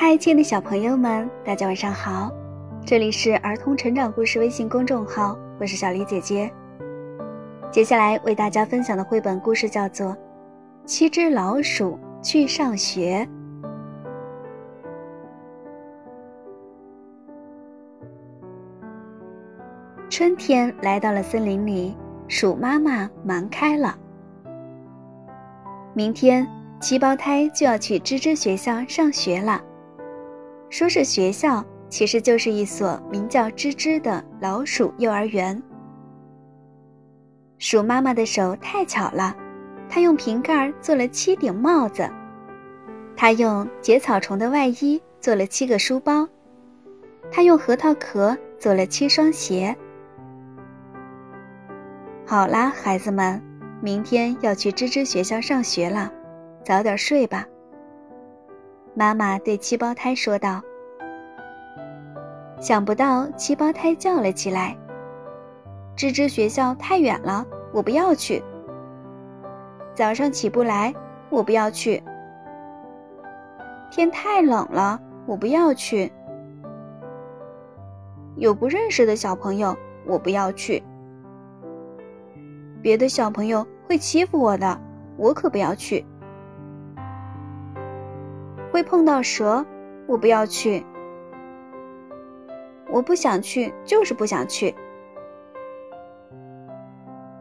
嗨，亲爱的小朋友们，大家晚上好！这里是儿童成长故事微信公众号，我是小黎姐姐。接下来为大家分享的绘本故事叫做《七只老鼠去上学》。春天来到了森林里，鼠妈妈忙开了。明天，七胞胎就要去吱吱学校上学了。说是学校，其实就是一所名叫“吱吱”的老鼠幼儿园。鼠妈妈的手太巧了，她用瓶盖做了七顶帽子，她用结草虫的外衣做了七个书包，她用核桃壳做了七双鞋。好啦，孩子们，明天要去吱吱学校上学了，早点睡吧。妈妈对七胞胎说道：“想不到七胞胎叫了起来，吱吱学校太远了，我不要去。早上起不来，我不要去。天太冷了，我不要去。有不认识的小朋友，我不要去。别的小朋友会欺负我的，我可不要去。”会碰到蛇，我不要去。我不想去，就是不想去。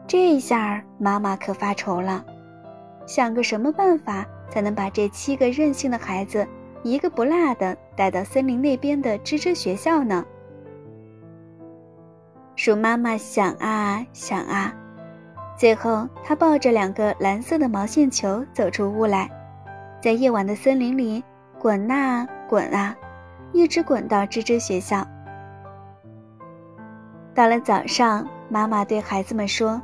这一下，妈妈可发愁了，想个什么办法才能把这七个任性的孩子一个不落的带到森林那边的吱吱学校呢？鼠妈妈想啊想啊，最后她抱着两个蓝色的毛线球走出屋来。在夜晚的森林里滚啊滚啊，一直滚到吱吱学校。到了早上，妈妈对孩子们说：“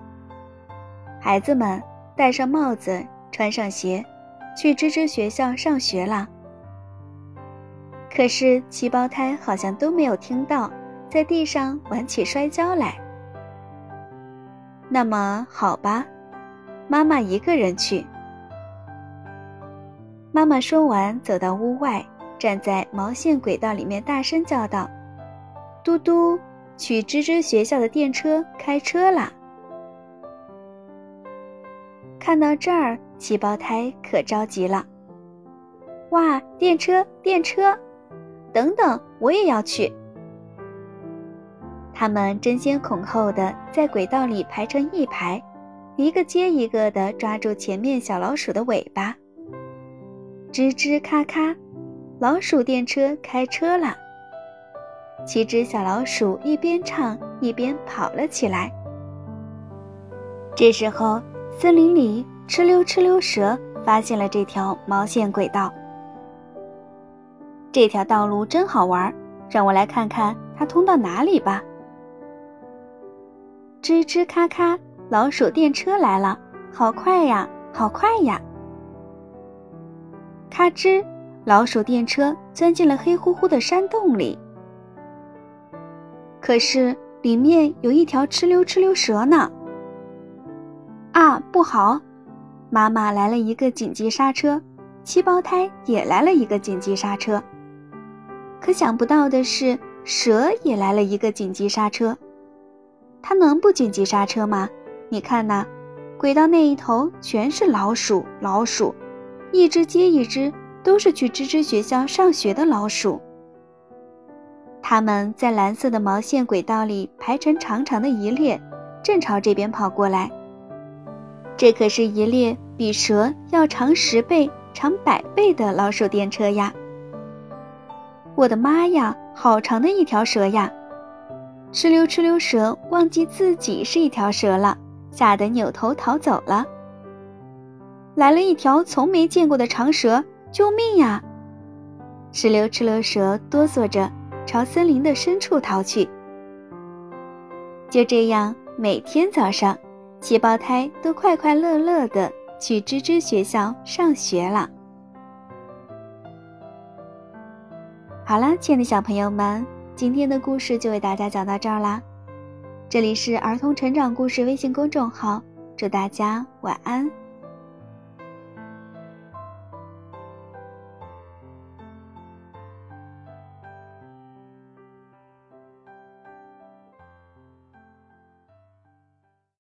孩子们，戴上帽子，穿上鞋，去吱吱学校上学啦。”可是七胞胎好像都没有听到，在地上玩起摔跤来。那么好吧，妈妈一个人去。妈妈说完，走到屋外，站在毛线轨道里面，大声叫道：“嘟嘟，去吱吱学校的电车开车啦！”看到这儿，七胞胎可着急了。“哇，电车，电车！等等，我也要去！”他们争先恐后的在轨道里排成一排，一个接一个的抓住前面小老鼠的尾巴。吱吱咔咔，老鼠电车开车了。七只小老鼠一边唱一边跑了起来。这时候，森林里哧溜哧溜蛇发现了这条毛线轨道。这条道路真好玩，让我来看看它通到哪里吧。吱吱咔咔，老鼠电车来了，好快呀，好快呀！咔吱，老鼠电车钻进了黑乎乎的山洞里。可是里面有一条哧溜哧溜蛇呢。啊，不好！妈妈来了一个紧急刹车，七胞胎也来了一个紧急刹车。可想不到的是，蛇也来了一个紧急刹车。它能不紧急刹车吗？你看呐，轨道那一头全是老鼠，老鼠。一只接一只，都是去吱吱学校上学的老鼠。他们在蓝色的毛线轨道里排成长长的一列，正朝这边跑过来。这可是一列比蛇要长十倍、长百倍的老鼠电车呀！我的妈呀，好长的一条蛇呀！哧溜哧溜蛇忘记自己是一条蛇了，吓得扭头逃走了。来了一条从没见过的长蛇！救命呀！哧溜哧溜蛇哆嗦着朝森林的深处逃去。就这样，每天早上，七胞胎都快快乐乐的去吱吱学校上学了。好啦，亲爱的小朋友们，今天的故事就为大家讲到这儿啦。这里是儿童成长故事微信公众号，祝大家晚安。